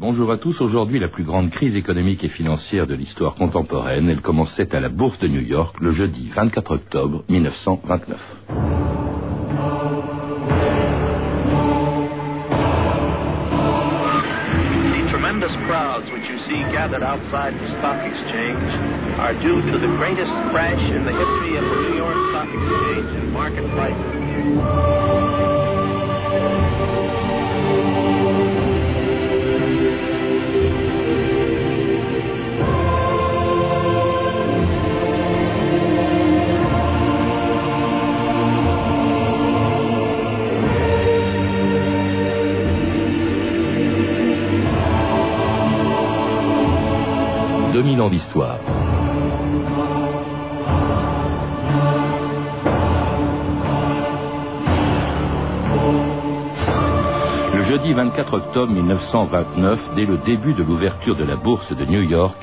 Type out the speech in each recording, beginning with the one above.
Bonjour à tous. Aujourd'hui, la plus grande crise économique et financière de l'histoire contemporaine. Elle commençait à la Bourse de New York le jeudi 24 octobre 1929. The tremendous crowds which you see gathered outside the stock exchange are due to the greatest crash in the history of the New York Stock Exchange. 2000 ans d'histoire. Le jeudi 24 octobre 1929, dès le début de l'ouverture de la bourse de New York,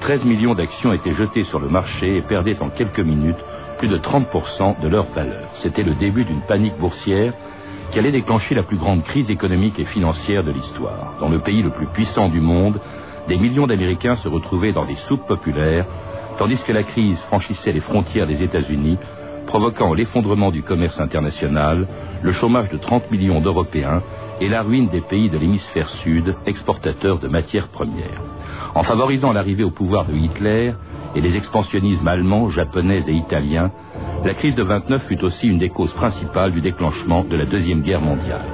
13 millions d'actions étaient jetées sur le marché et perdaient en quelques minutes plus de 30% de leur valeur. C'était le début d'une panique boursière qui allait déclencher la plus grande crise économique et financière de l'histoire. Dans le pays le plus puissant du monde, des millions d'Américains se retrouvaient dans des soupes populaires, tandis que la crise franchissait les frontières des États-Unis, provoquant l'effondrement du commerce international, le chômage de 30 millions d'Européens et la ruine des pays de l'hémisphère sud, exportateurs de matières premières. En favorisant l'arrivée au pouvoir de Hitler et les expansionnismes allemands, japonais et italiens, la crise de 29 fut aussi une des causes principales du déclenchement de la Deuxième Guerre mondiale.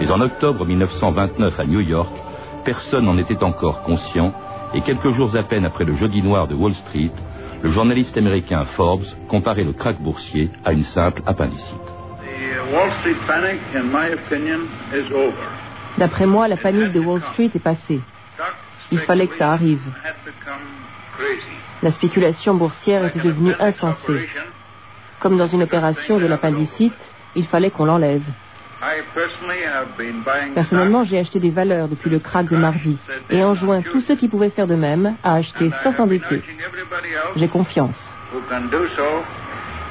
Mais en octobre 1929 à New York, personne n'en était encore conscient, et quelques jours à peine après le jeudi noir de Wall Street, le journaliste américain Forbes comparait le krach boursier à une simple appendicite. Over. D'après moi, la panique de Wall Street est passée. Il fallait que ça arrive. La spéculation boursière était devenue insensée. Comme dans une opération de l'appendicite, il fallait qu'on l'enlève. I personally have been buying Personnellement, j'ai acheté des valeurs depuis le krach de mardi et enjoint tous ceux qui pouvaient faire de même à acheter sans s'endetter. urging everybody else J'ai confiance. who can do so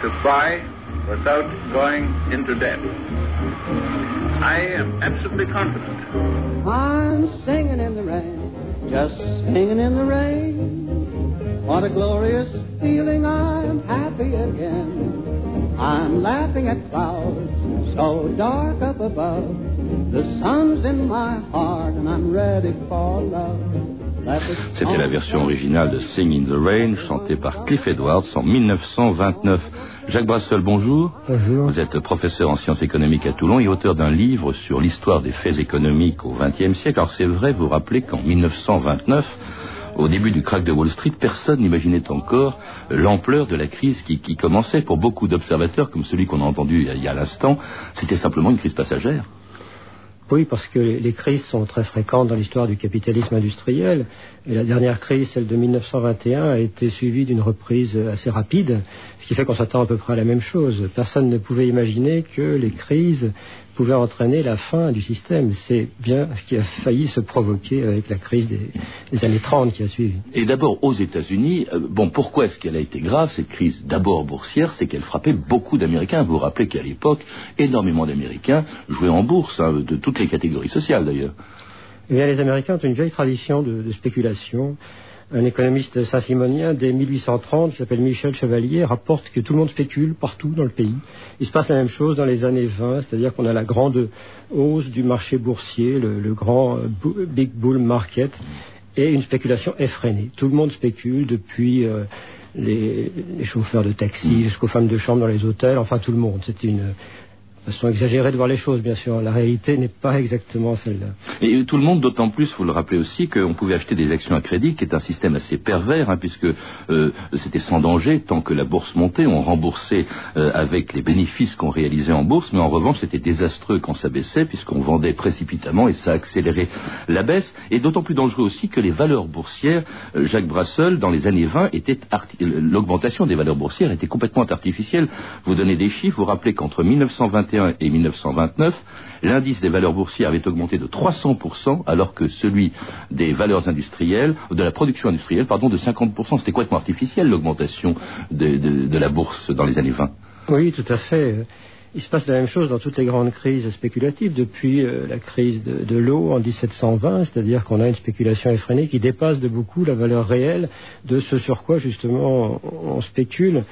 to buy without going into debt. I am absolutely confident. I'm singing in the rain, just singing in the rain. What a glorious feeling, I'm happy again. I'm laughing at clouds so dark up above. The sun's in my heart and I'm ready for love. Let the C'était la version originale de Sing in the Rain, chantée par Cliff Edwards en 1929. Jacques Brassel, bonjour. Bonjour. Vous êtes professeur en sciences économiques à Toulon et auteur d'un livre sur l'histoire des faits économiques au XXe siècle. Alors c'est vrai, vous rappelez qu'en 1929, au début du krach de Wall Street, personne n'imaginait encore l'ampleur de la crise qui, qui commençait. Pour beaucoup d'observateurs, comme celui qu'on a entendu il y a l'instant, c'était simplement une crise passagère. Oui, parce que les crises sont très fréquentes dans l'histoire du capitalisme industriel. Et la dernière crise, celle de 1921, a été suivie d'une reprise assez rapide, ce qui fait qu'on s'attend à peu près à la même chose. Personne ne pouvait imaginer que les crises pouvaient entraîner la fin du système. C'est bien ce qui a failli se provoquer avec la crise des, des années 30 qui a suivi. Et d'abord aux États-Unis, euh, bon, pourquoi est-ce qu'elle a été grave cette crise D'abord boursière, c'est qu'elle frappait beaucoup d'Américains. Vous vous rappelez qu'à l'époque, énormément d'Américains jouaient en bourse, hein, de toutes les catégories sociales d'ailleurs. Eh bien, les Américains ont une vieille tradition de, de spéculation. Un économiste saint-simonien dès 1830, qui s'appelle Michel Chevalier, rapporte que tout le monde spécule partout dans le pays. Il se passe la même chose dans les années 20, c'est-à-dire qu'on a la grande hausse du marché boursier, le, le grand euh, big bull market, et une spéculation effrénée. Tout le monde spécule depuis euh, les, les chauffeurs de taxi jusqu'aux femmes de chambre dans les hôtels, enfin tout le monde. C'est une façon exagérée de voir les choses, bien sûr. La réalité n'est pas exactement celle-là. Et tout le monde, d'autant plus, vous le rappelez aussi, qu'on pouvait acheter des actions à crédit, qui est un système assez pervers, hein, puisque euh, c'était sans danger tant que la bourse montait, on remboursait euh, avec les bénéfices qu'on réalisait en bourse, mais en revanche, c'était désastreux quand ça baissait, puisqu'on vendait précipitamment et ça accélérait la baisse. Et d'autant plus dangereux aussi que les valeurs boursières, euh, Jacques Brassel, dans les années 20, étaient arti- l'augmentation des valeurs boursières était complètement artificielle. Vous donnez des chiffres, vous rappelez qu'entre 1921 et 1929, l'indice des valeurs boursières avait augmenté de 300%, alors que celui des valeurs industrielles, de la production industrielle, pardon, de 50%. C'était complètement artificiel l'augmentation de, la bourse dans les années 20. Oui, tout à fait. il se passe la même chose dans toutes les grandes crises spéculatives depuis euh, la crise de, l'eau en 1720, c'est-à-dire qu'on a une spéculation effrénée qui dépasse de beaucoup la valeur réelle de ce sur quoi justement on spécule.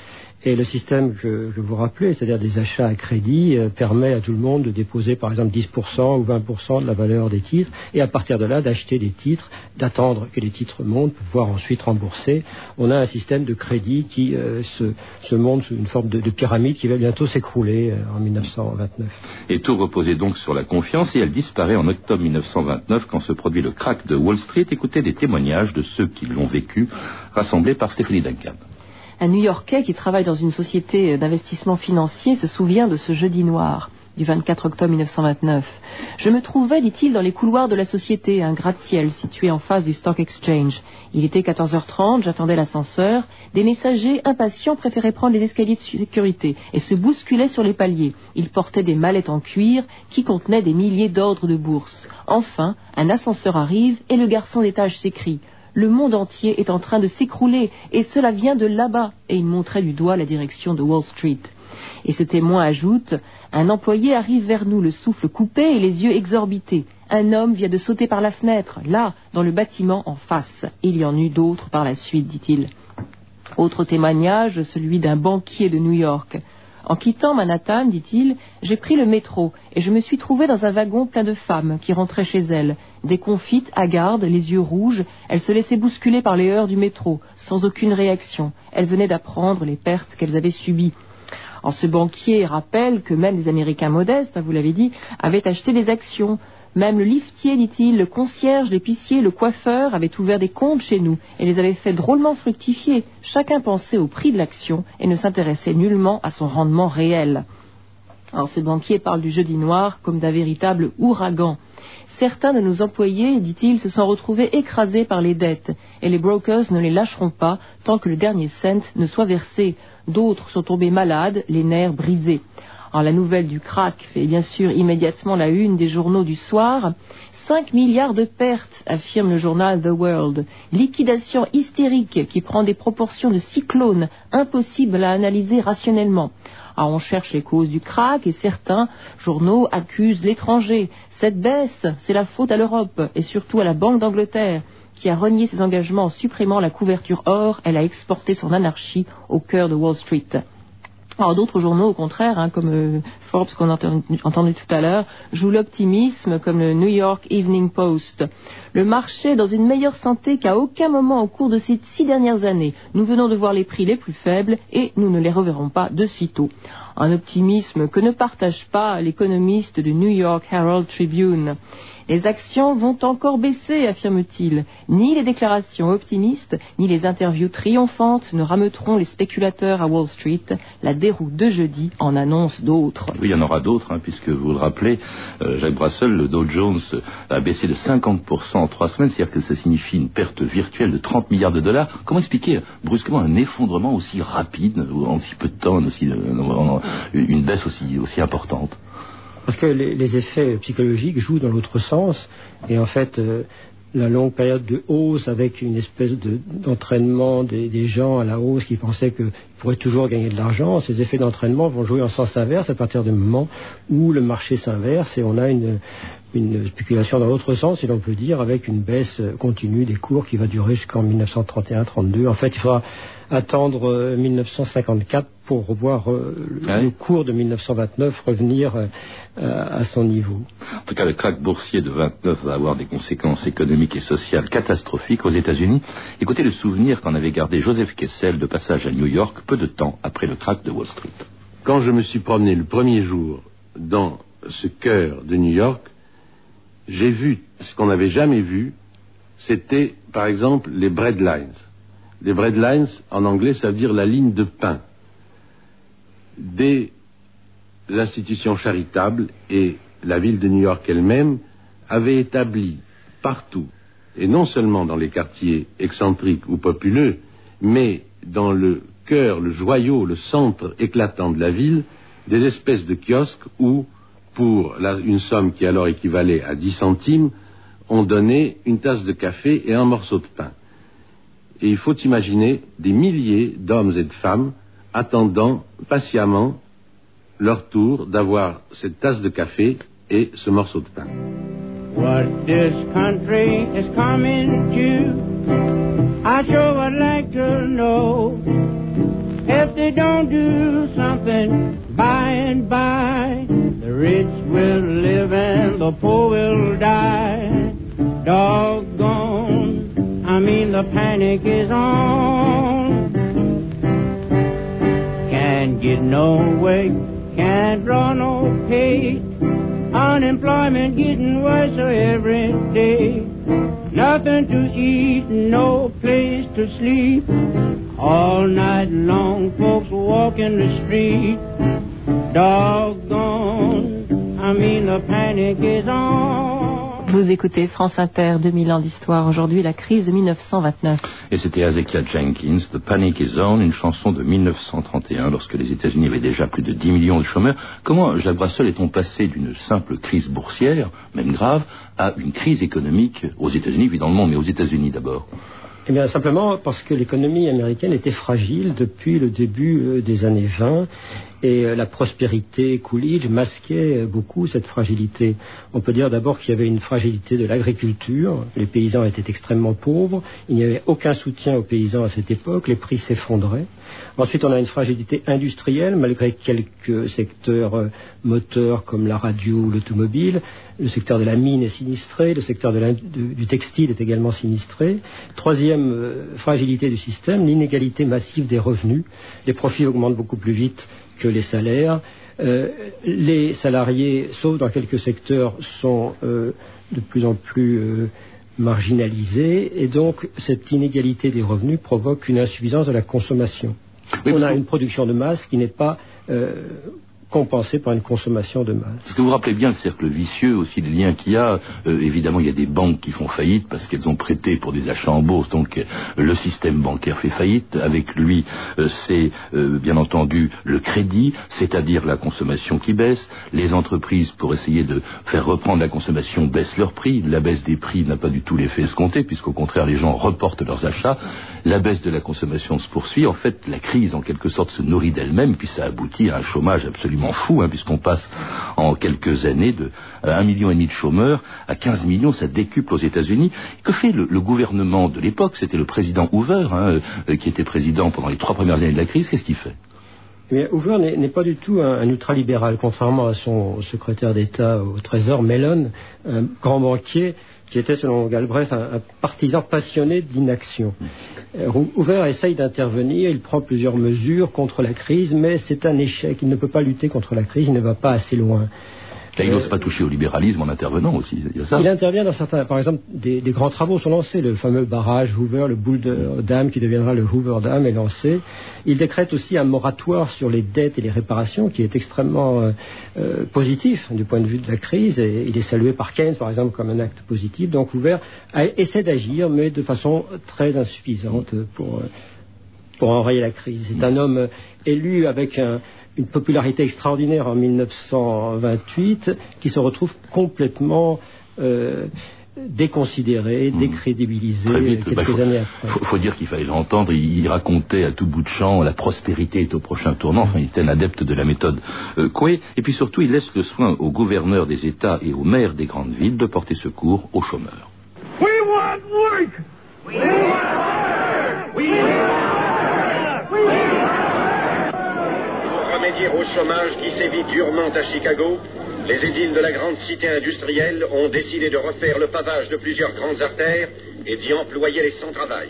Et le système que, vous rappelez, c'est-à-dire des achats à crédit, euh, permet à tout le monde de déposer par exemple 10% ou 20% de la valeur des titres, et à partir de là d'acheter des titres, d'attendre que les titres montent pour pouvoir ensuite rembourser. On a un système de crédit qui euh, se, monte sous une forme de, pyramide qui va bientôt s'écrouler euh, en 1929. Et tout reposait donc sur la confiance, et elle disparaît en octobre 1929 quand se produit le crack de Wall Street. Écoutez des témoignages de ceux qui l'ont vécu, rassemblés par Stéphanie Duncan. Un New-Yorkais qui travaille dans une société d'investissement financier se souvient de ce jeudi noir du 24 octobre 1929. Je me trouvais, dit-il, dans les couloirs de la société, un gratte-ciel situé en face du Stock Exchange. Il était 14h30, j'attendais l'ascenseur. Des messagers impatients préféraient prendre les escaliers de sécurité et se bousculaient sur les paliers. Ils portaient des mallettes en cuir qui contenaient des milliers d'ordres de bourse. Enfin, un ascenseur arrive et le garçon d'étage s'écrie le monde entier est en train de s'écrouler, et cela vient de là-bas. Et il montrait du doigt la direction de Wall Street. Et ce témoin ajoute Un employé arrive vers nous, le souffle coupé et les yeux exorbités. Un homme vient de sauter par la fenêtre, là, dans le bâtiment en face. Il y en eut d'autres par la suite, dit-il. Autre témoignage, celui d'un banquier de New York. En quittant Manhattan, dit-il, j'ai pris le métro et je me suis trouvé dans un wagon plein de femmes qui rentraient chez elles. Déconfites, hagardes, les yeux rouges, elles se laissaient bousculer par les heures du métro, sans aucune réaction. Elles venaient d'apprendre les pertes qu'elles avaient subies. En ce banquier rappelle que même les Américains modestes, hein, vous l'avez dit, avaient acheté des actions. Même le liftier, dit-il, le concierge, l'épicier, le coiffeur avaient ouvert des comptes chez nous et les avaient fait drôlement fructifier. Chacun pensait au prix de l'action et ne s'intéressait nullement à son rendement réel. Alors ce banquier parle du jeudi noir comme d'un véritable ouragan. Certains de nos employés, dit-il, se sont retrouvés écrasés par les dettes, et les brokers ne les lâcheront pas tant que le dernier cent ne soit versé. D'autres sont tombés malades, les nerfs brisés la nouvelle du crack fait bien sûr immédiatement la une des journaux du soir. 5 milliards de pertes, affirme le journal The World. Liquidation hystérique qui prend des proportions de cyclone, impossible à analyser rationnellement. On cherche les causes du crack et certains journaux accusent l'étranger. Cette baisse, c'est la faute à l'Europe et surtout à la Banque d'Angleterre qui a renié ses engagements en supprimant la couverture or. Elle a exporté son anarchie au cœur de Wall Street. Alors d'autres journaux, au contraire, hein, comme euh, Forbes qu'on a entendu, tout à l'heure, jouent l'optimisme, comme le New York Evening Post. Le marché est dans une meilleure santé qu'à aucun moment au cours de ces six dernières années. Nous venons de voir les prix les plus faibles et nous ne les reverrons pas de sitôt. Un optimisme que ne partage pas l'économiste du New York Herald Tribune. Les actions vont encore baisser, affirme-t-il. Ni les déclarations optimistes, ni les interviews triomphantes ne rameuteront les spéculateurs à Wall Street. La déroute de jeudi en annonce d'autres. Oui, il y en aura d'autres, hein, puisque vous le rappelez, euh, Jacques Brassel, le Dow Jones a baissé de 50% en trois semaines, c'est-à-dire que ça signifie une perte virtuelle de 30 milliards de dollars. Comment expliquer brusquement un effondrement aussi rapide, en si peu de temps, euh, une baisse aussi importante? Parce que les, effets psychologiques jouent dans l'autre sens. Et en fait, euh, la longue période de hausse avec une espèce d'entraînement des, gens à la hausse qui pensaient qu'ils pourraient toujours gagner de l'argent, ces effets d'entraînement vont jouer en sens inverse à partir du moment où le marché s'inverse et on a une, une spéculation dans l'autre sens, si l'on peut dire, avec une baisse continue des cours qui va durer jusqu'en 1931-32. En fait, il faudra attendre 1954 euh, pour revoir euh, ah le cours de 1929 revenir euh, à son niveau. En tout cas, le crack boursier de 29 va avoir des conséquences économiques et sociales catastrophiques aux États-Unis. Écoutez le souvenir qu'en avait gardé Joseph Kessel de passage à New York peu de temps après le crack de Wall Street. Quand je me suis promené le premier jour dans ce cœur de New York, j'ai vu ce qu'on n'avait jamais vu, c'était par exemple les breadlines. Les breadlines, en anglais, ça veut dire la ligne de pain. Des institutions charitables et la ville de New York elle-même avaient établi partout, et non seulement dans les quartiers excentriques ou populeux, mais dans le cœur, le joyau, le centre éclatant de la ville, des espèces de kiosques où pour une somme qui alors équivalait à 10 centimes, on donnait une tasse de café et un morceau de pain. Et il faut imaginer des milliers d'hommes et de femmes attendant patiemment leur tour d'avoir cette tasse de café et ce morceau de pain. What this country is coming to, I sure would like to know. If they don't do something by and by, the rich will live and the poor will die. Doggone, I mean the panic is on. Can't get no way, can't draw no pay. Unemployment getting worse every day. Nothing to eat, no to sleep. All night long, folks walking the street. Doggone, I mean the panic is on. Vous écoutez France Inter, 2000 ans d'histoire. Aujourd'hui, la crise de 1929. Et c'était Hezekiah Jenkins, The Panic is On, une chanson de 1931, lorsque les États-Unis avaient déjà plus de 10 millions de chômeurs. Comment, Jacques Brassel, est-on passé d'une simple crise boursière, même grave, à une crise économique aux États-Unis, puis dans le monde, mais aux États-Unis d'abord? Eh bien, simplement parce que l'économie américaine était fragile depuis le début euh, des années 20 et euh, la prospérité Coolidge masquait euh, beaucoup cette fragilité. On peut dire d'abord qu'il y avait une fragilité de l'agriculture, les paysans étaient extrêmement pauvres, il n'y avait aucun soutien aux paysans à cette époque, les prix s'effondraient. Ensuite, on a une fragilité industrielle, malgré quelques secteurs euh, moteurs comme la radio ou l'automobile. Le secteur de la mine est sinistré, le secteur du textile est également sinistré. Troisième euh, fragilité du système, l'inégalité massive des revenus. Les profits augmentent beaucoup plus vite que les salaires. Euh, les salariés, sauf dans quelques secteurs, sont de plus en plus marginalisés et donc cette inégalité des revenus provoque une insuffisance de la consommation. Oui, On a une production de masse qui n'est pas euh, compensée par une consommation de masse. Est-ce que vous rappelez bien le cercle vicieux aussi, les liens qu'il y a Euh, Évidemment, il y a des banques qui font faillite parce qu'elles ont prêté pour des achats en bourse, donc euh, le système bancaire fait faillite. Avec lui, euh, c'est bien entendu le crédit, c'est-à-dire la consommation qui baisse. Les entreprises, pour essayer de faire reprendre la consommation, baissent leurs prix. La baisse des prix n'a pas du tout l'effet escompté, puisqu'au contraire, les gens reportent leurs achats. La baisse de la consommation se poursuit. En fait, la crise, en quelque sorte, se nourrit d'elle-même, puis ça aboutit à un chômage absolument fou, hein, puisqu'on passe en quelques années de à un million et demi de chômeurs à 15 millions, ça décuple aux États-Unis. Que fait le, gouvernement de l'époque? C'était le président Hoover, hein, euh, qui était président pendant les trois premières années de la crise. Qu'est-ce qu'il fait? Mais Hoover n'est n'est pas du tout un, un ultralibéral, contrairement à son secrétaire d'État au Trésor, Mellon, un grand banquier qui était, selon Galbraith, un, un partisan passionné d'inaction. Euh, Hoover essaye d'intervenir, il prend plusieurs mesures contre la crise, mais c'est un échec. Il ne peut pas lutter contre la crise, il ne va pas assez loin. Il n'ose pas toucher au libéralisme en intervenant aussi. Il y a ça. Il intervient dans certains, par exemple, des, des grands travaux sont lancés. Le fameux barrage Hoover, le boule de Dam qui deviendra le Hoover Dam est lancé. Il décrète aussi un moratoire sur les dettes et les réparations qui est extrêmement euh, euh, positif du point de vue de la crise. Et il est salué par Keynes, par exemple, comme un acte positif. Donc Hoover a- essaie d'agir, mais de façon très insuffisante pour, euh, pour enrayer la crise. C'est un homme euh, élu avec un- une popularité extraordinaire en 1928 qui se retrouve complètement euh, déconsidéré, décrédibilisé Mmh. Vite. quelques Bah, faut, années après. faut- faut dire qu'il fallait l'entendre. Il, il racontait à tout bout de champ la prospérité est au prochain tournant. Enfin, il était un adepte de la méthode euh, Coué. Et puis surtout, il laisse le soin aux gouverneurs des États et aux maires des grandes villes de porter secours aux chômeurs. We want work! We want work! We want Pour remédier au chômage qui sévit durement à Chicago, les édiles de la grande cité industrielle ont décidé de refaire le pavage de plusieurs grandes artères et d'y employer les sans-travail.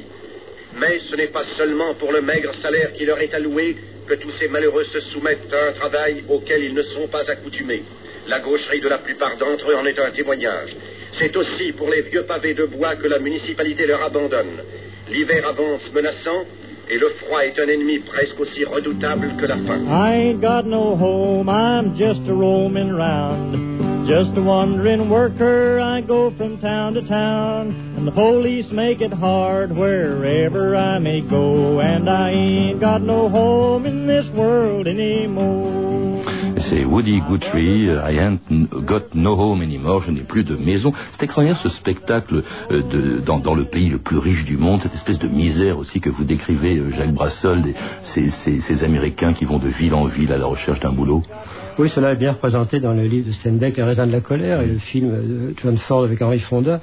Mais ce n'est pas seulement pour le maigre salaire qui leur est alloué que tous ces malheureux se soumettent à un travail auquel ils ne sont pas accoutumés. La gaucherie de la plupart d'entre eux en est un témoignage. C'est aussi pour les vieux pavés de bois que la municipalité leur abandonne. L'hiver avance menaçant et le froid est un ennemi presque aussi redoutable que la faim. I ain't got no home, I'm just a roaming round. Just a wandering worker, I go from town to town. And the police make it hard wherever I may go. And I ain't got no home in this world anymore. C'est Woody Guthrie, I ain't got no home anymore, je n'ai plus de maison. C'est extraordinaire ce spectacle euh, de, dans, dans le pays le plus riche du monde, cette espèce de misère aussi que vous décrivez, euh, Jacques Brassol, ces, ces, ces Américains qui vont de ville en ville à la recherche d'un boulot. Oui, cela est bien représenté dans le livre de Steinbeck, Les raisins de la colère, et le film de John Ford avec Henry Fonda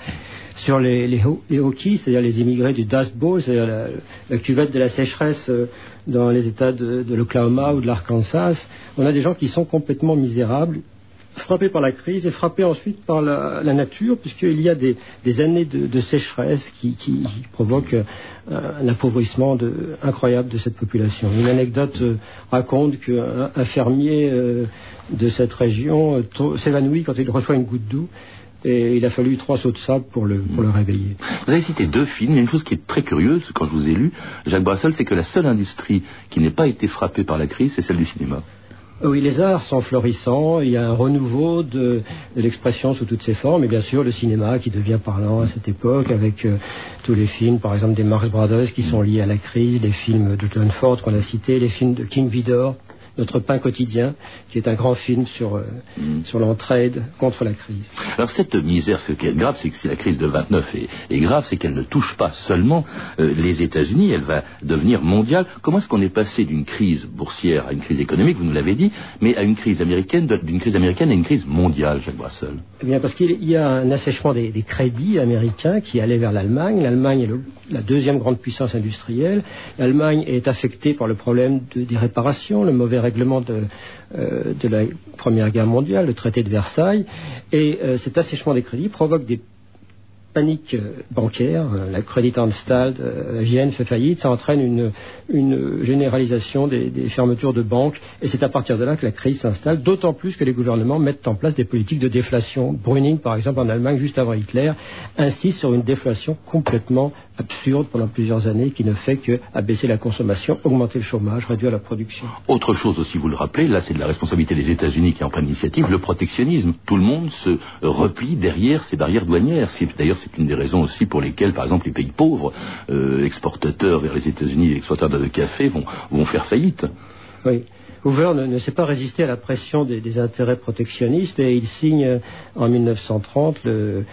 sur les, les, Hokies, c'est-à-dire les immigrés du Dust Bowl, c'est-à-dire la, la, cuvette de la sécheresse euh, dans les États de l'Oklahoma ou de l'Arkansas. On a des gens qui sont complètement misérables, frappés par la crise et frappés ensuite par la, la nature, puisqu'il y a des, des années de, de, sécheresse qui, qui, provoquent un, un appauvrissement de, incroyable de cette population. Une anecdote euh, raconte qu'un un fermier euh, de cette région euh, s'évanouit quand il reçoit une goutte d'eau et il a fallu trois sauts de sable pour le, pour le réveiller. Vous avez cité deux films, une chose qui est très curieuse quand je vous ai lu, Jacques Brassel, c'est que la seule industrie qui n'est pas été frappée par la crise, c'est celle du cinéma. Oui, les arts sont florissants, il y a un renouveau de, l'expression sous toutes ses formes, et bien sûr le cinéma qui devient parlant à cette époque, avec euh, tous les films, par exemple des Marx Brothers qui sont liés à la crise, les films de John Ford qu'on a cités, les films de King Vidor, notre pain quotidien, qui est un grand film sur, euh, mm. sur l'entraide contre la crise. Alors cette misère, ce qui est grave, c'est que si la crise de 29 est, est grave, c'est qu'elle ne touche pas seulement euh, les États-Unis, elle va devenir mondiale. Comment est-ce qu'on est passé d'une crise boursière à une crise économique, vous nous l'avez dit, mais à une crise américaine, d'une crise américaine à une crise mondiale, Jacques Brassel? Eh bien, parce qu'il y a un assèchement des, crédits américains qui allaient vers l'Allemagne. L'Allemagne est le, la deuxième grande puissance industrielle. L'Allemagne est affectée par le problème de, des réparations, le mauvais règlement de, euh, de, la Première Guerre mondiale, le traité de Versailles, et euh, cet assèchement des crédits provoque des paniques bancaires. La Credit Anstalt Vienne fait faillite, ça entraîne une, généralisation des, fermetures de banques, et c'est à partir de là que la crise s'installe, d'autant plus que les gouvernements mettent en place des politiques de déflation. Bruning, par exemple, en Allemagne, juste avant Hitler, insiste sur une déflation complètement absurde pendant plusieurs années qui ne fait qu'abaisser la consommation, augmenter le chômage, réduire la production. Autre chose aussi, vous le rappelez, là c'est de la responsabilité des États-Unis qui en prennent l'initiative, le protectionnisme. Tout le monde se replie derrière ces barrières douanières. D'ailleurs, c'est une des raisons aussi pour lesquelles, par exemple, les pays pauvres, euh, exportateurs vers les États-Unis, exportateurs de café, vont, vont faire faillite. Oui. Hoover ne, ne, sait pas résister à la pression des, des, intérêts protectionnistes et il signe en 1930 le,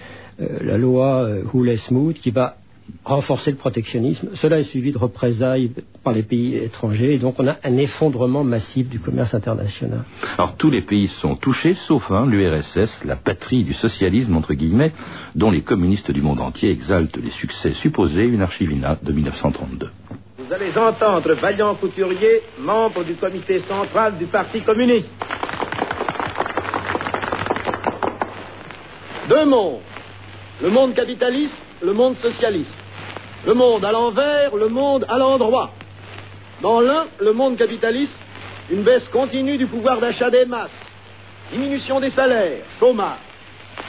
euh, la loi euh, Houle-Smoot qui va renforcer le protectionnisme. Cela est suivi de représailles par les pays étrangers et donc on a un effondrement massif du commerce international. Alors tous les pays sont touchés sauf un, l'URSS, la patrie du socialisme entre guillemets, dont les communistes du monde entier exaltent les succès supposés, une archivina de 1932. Vous allez entendre Vaillant Couturier, membre du comité central du Parti communiste. Deux mondes. Le monde capitaliste, le monde socialiste. Le monde à l'envers, le monde à l'endroit. Dans l'un, le monde capitaliste, une baisse continue du pouvoir d'achat des masses, diminution des salaires, chômage.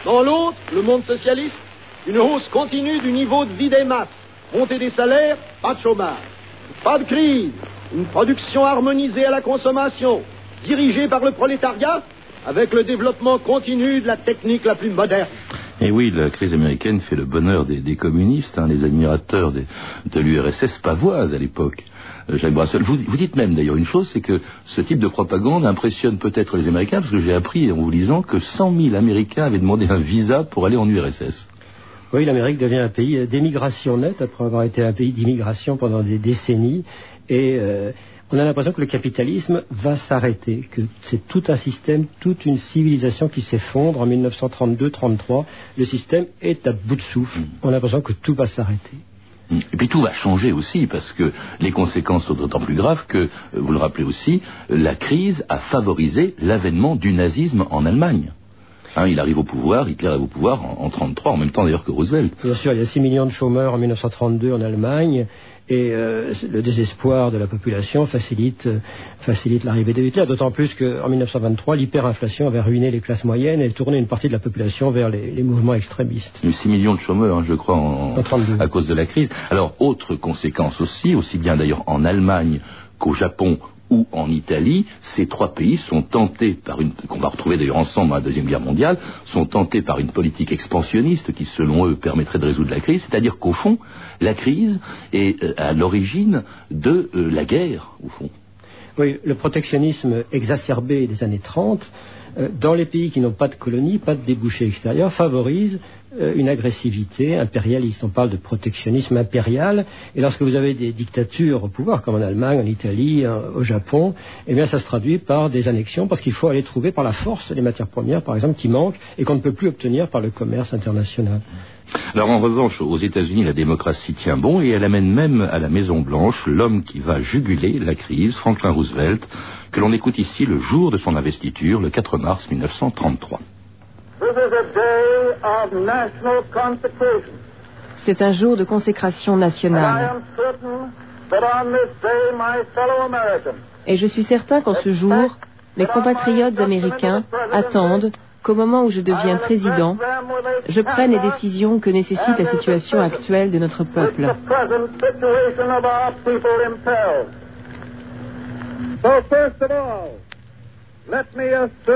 Dans l'autre, le monde socialiste, une hausse continue du niveau de vie des masses, montée des salaires, pas de chômage, pas de crise, une production harmonisée à la consommation, dirigée par le prolétariat, avec le développement continu de la technique la plus moderne. Et oui, la crise américaine fait le bonheur des, communistes, hein, les admirateurs de l'URSS pavoise à l'époque. Euh, Jacques Brassel, vous, vous, dites même d'ailleurs une chose, c'est que ce type de propagande impressionne peut-être les Américains, parce que j'ai appris en vous lisant que 100 000 Américains avaient demandé un visa pour aller en URSS. Oui, l'Amérique devient un pays d'émigration nette après avoir été un pays d'immigration pendant des décennies. Et euh, on a l'impression que le capitalisme va s'arrêter, que c'est tout un système, toute une civilisation qui s'effondre en 1932-33. Le système est à bout de souffle. Mmh. On a l'impression que tout va s'arrêter. Et puis tout va changer aussi, parce que les conséquences sont d'autant plus graves que, vous le rappelez aussi, la crise a favorisé l'avènement du nazisme en Allemagne. Hein, il arrive au pouvoir, Hitler arrive au pouvoir en 1933, en, en même temps d'ailleurs que Roosevelt. Bien sûr, il y a 6 millions de chômeurs en 1932 en Allemagne, et euh, le désespoir de la population facilite, euh, facilite l'arrivée de Hitler, d'autant plus qu'en 1923, l'hyperinflation avait ruiné les classes moyennes et tourné une partie de la population vers les, les mouvements extrémistes. Il y a 6 millions de chômeurs, hein, je crois, en, en à cause de la crise. Alors, autre conséquence aussi, aussi bien d'ailleurs en Allemagne qu'au Japon ou en Italie, ces trois pays sont tentés par une, qu'on va retrouver d'ailleurs ensemble à la Deuxième Guerre mondiale, sont tentés par une politique expansionniste qui, selon eux, permettrait de résoudre la crise. C'est-à-dire qu'au fond, la crise est euh, à l'origine de euh, la guerre, au fond. Oui, le protectionnisme exacerbé des années 30 euh, dans les pays qui n'ont pas de colonies, pas de débouchés extérieurs, favorise euh, une agressivité impérialiste. On parle de protectionnisme impérial. Et lorsque vous avez des dictatures au pouvoir, comme en Allemagne, en Italie, au Japon, eh bien, ça se traduit par des annexions, parce qu'il faut aller trouver par la force les matières premières, par exemple, qui manquent et qu'on ne peut plus obtenir par le commerce international. Alors en revanche, aux États-Unis, la démocratie tient bon et elle amène même à la Maison Blanche l'homme qui va juguler la crise, Franklin Roosevelt, que l'on écoute ici le jour de son investiture, le 4 mars 1933. C'est un jour de consécration nationale. Et je suis certain qu'en ce jour, mes compatriotes américains attendent qu'au moment où je deviens président, je prenne les décisions que nécessite la situation actuelle de notre peuple.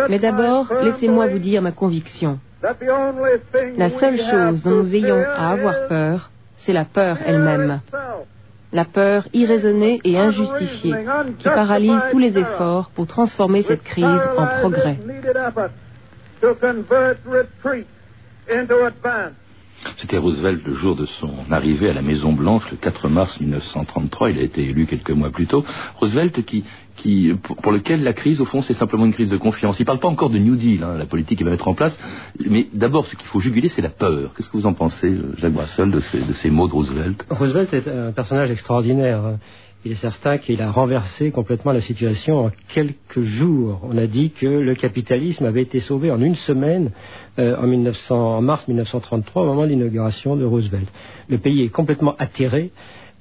Mais d'abord, laissez-moi vous dire ma conviction. La seule chose dont nous ayons à avoir peur, c'est la peur elle-même. La peur irraisonnée et injustifiée qui paralyse tous les efforts pour transformer cette crise en progrès. C'était Roosevelt le jour de son arrivée à la Maison Blanche le 4 mars 1933. Il a été élu quelques mois plus tôt. Roosevelt qui, qui pour lequel la crise, au fond, c'est simplement une crise de confiance. Il ne parle pas encore de New Deal, hein, la politique qu'il va mettre en place. Mais d'abord, ce qu'il faut juguler, c'est la peur. Qu'est-ce que vous en pensez, Jacques Brassel, de ces, de ces mots de Roosevelt? Roosevelt est un personnage extraordinaire il est certain qu'il a renversé complètement la situation en quelques jours. On a dit que le capitalisme avait été sauvé en une semaine euh, en, mars 1933 au moment de l'inauguration de Roosevelt. Le pays est complètement atterré,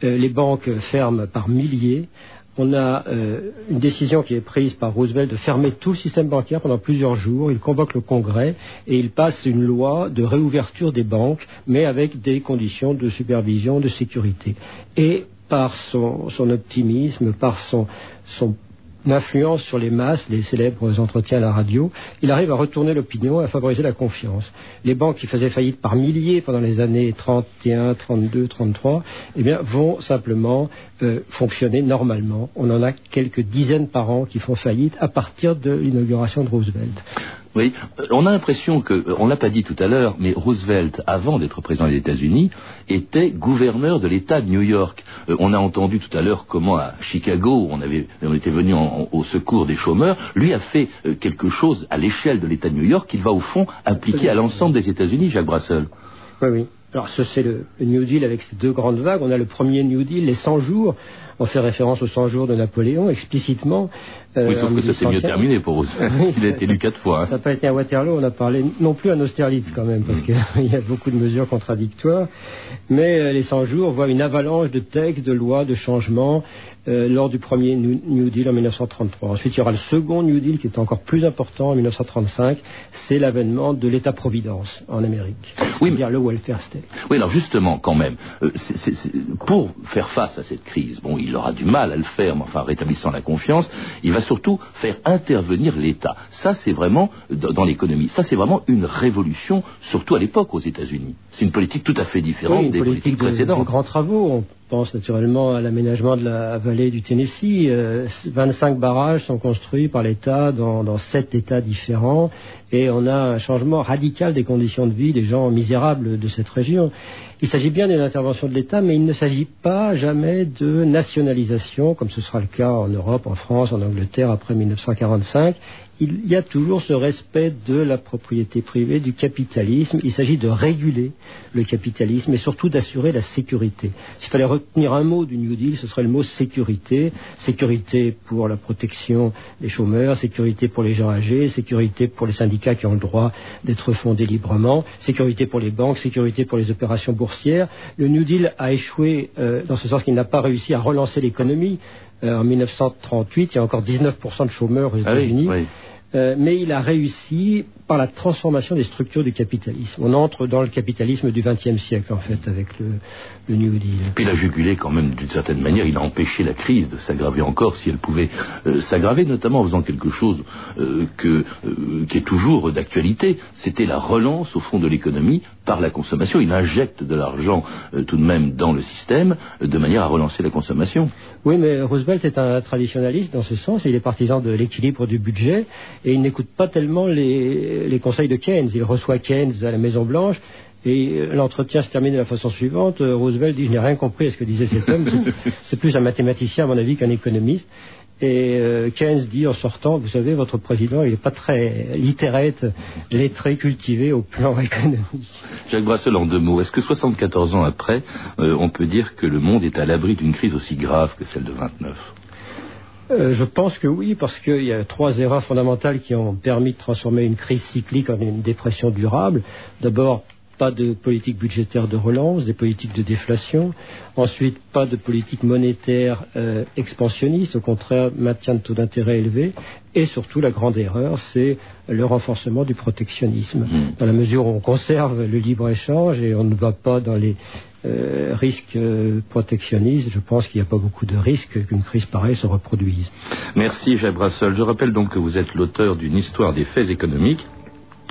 euh, les banques ferment par milliers. On a euh, une décision qui est prise par Roosevelt de fermer tout le système bancaire pendant plusieurs jours. Il convoque le Congrès et il passe une loi de réouverture des banques, mais avec des conditions de supervision, de sécurité. Et par son, optimisme, par son, influence sur les masses, les célèbres entretiens à la radio, il arrive à retourner l'opinion et à favoriser la confiance. Les banques qui faisaient faillite par milliers pendant les années 31, 32, 33, eh bien, vont simplement euh, fonctionner normalement. On en a quelques dizaines par an qui font faillite à partir de l'inauguration de Roosevelt. Oui, on a l'impression que, euh, on l'a pas dit tout à l'heure, mais Roosevelt, avant d'être président des États-Unis, était gouverneur de l'État de New York. Euh, on a entendu tout à l'heure comment à Chicago, on, avait, on était venu au secours des chômeurs. Lui a fait euh, quelque chose à l'échelle de l'État de New York qu'il va au fond appliquer à l'ensemble des États-Unis, Jacques Brassel. Oui, oui. Alors, c'est le, New Deal avec ces deux grandes vagues. On a le premier New Deal, les 100 jours. On fait référence aux 100 jours de Napoléon explicitement. Euh, oui, sauf que ça s'est mieux terminé pour vous. Il a été élu quatre fois. Hein. Ça n'a pas été à Waterloo. On a parlé non plus à Austerlitz quand même, parce mm. qu'il y a beaucoup de mesures contradictoires. Mais euh, les 100 jours voient une avalanche de textes, de lois, de changements euh, lors du premier New Deal en 1933. Ensuite, il y aura le second New Deal qui est encore plus important en 1935. C'est l'avènement de l'État-providence en Amérique. Oui, mais... le welfare state. Oui, alors justement, quand même, euh, pour faire face à cette crise, bon, il aura du mal à le faire, mais enfin, rétablissant la confiance, il va surtout faire intervenir l'État. Ça, c'est vraiment, dans l'économie, ça, c'est vraiment une révolution, surtout à l'époque aux États-Unis. C'est une politique tout à fait différente des politiques précédentes. De grands travaux pense naturellement à l'aménagement de la vallée du Tennessee. 25 euh, barrages sont construits par l'État dans, dans 7 États différents et on a un changement radical des conditions de vie des gens misérables de cette région. Il s'agit bien d'une intervention de l'État, mais il ne s'agit pas jamais de nationalisation, comme ce sera le cas en Europe, en France, en Angleterre après 1945 il y a toujours ce respect de la propriété privée, du capitalisme. Il s'agit de réguler le capitalisme et surtout d'assurer la sécurité. S'il fallait retenir un mot du New Deal, ce serait le mot sécurité. Sécurité pour la protection des chômeurs, sécurité pour les gens âgés, sécurité pour les syndicats qui ont le droit d'être fondés librement, sécurité pour les banques, sécurité pour les opérations boursières. Le New Deal a échoué euh, dans ce sens qu'il n'a pas réussi à relancer l'économie. Euh, en 1938, il y a encore 19% de chômeurs aux ah États-Unis. Euh, mais il a réussi par la transformation des structures du capitalisme. On entre dans le capitalisme du XXe siècle, en fait, avec le, New Deal. Puis il a jugulé quand même d'une certaine manière, il a empêché la crise de s'aggraver encore si elle pouvait euh, s'aggraver, notamment en faisant quelque chose qui est toujours d'actualité. C'était la relance, au fond, de l'économie par la consommation. Il injecte de l'argent euh, tout de même dans le système euh, de manière à relancer la consommation. Oui, mais Roosevelt est un traditionnaliste dans ce sens. Il est partisan de l'équilibre du budget et il n'écoute pas tellement les, les conseils de Keynes. Il reçoit Keynes à la Maison Blanche et euh, l'entretien se termine de la façon suivante. Roosevelt dit Je n'ai rien compris à ce que disait cet homme. C'est plus un mathématicien, à mon avis, qu'un économiste. Et euh, Keynes dit en sortant, vous savez, votre président, il n'est pas très littéraire, lettré, cultivé au plan économique. Jacques Brassel, en deux mots, est-ce que 74 ans après, euh, on peut dire que le monde est à l'abri d'une crise aussi grave que celle de 29 euh, je pense que oui, parce qu'il y a trois erreurs fondamentales qui ont permis de transformer une crise cyclique en une dépression durable. D'abord, pas de politique budgétaire de relance, des politiques de déflation. Ensuite, pas de politique monétaire euh, expansionniste, au contraire, maintien de taux d'intérêt élevés. Et surtout, la grande erreur, c'est le renforcement du protectionnisme. Mmh. Dans la mesure où on conserve le libre-échange et on ne va pas dans les euh, risques euh, protectionnistes, je pense qu'il n'y a pas beaucoup de risques qu'une crise pareille se reproduise. Merci, Jacques Brassol. Je rappelle donc que vous êtes l'auteur d'une histoire des faits économiques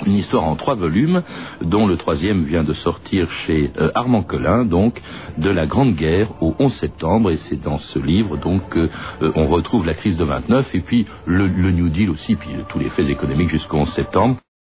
une histoire en trois volumes, dont le troisième vient de sortir chez euh, Armand Collin, donc de la Grande Guerre au 11 septembre, et c'est dans ce livre donc on retrouve la crise de 29 et puis le, le New Deal aussi, puis tous les faits économiques jusqu'au 11 septembre.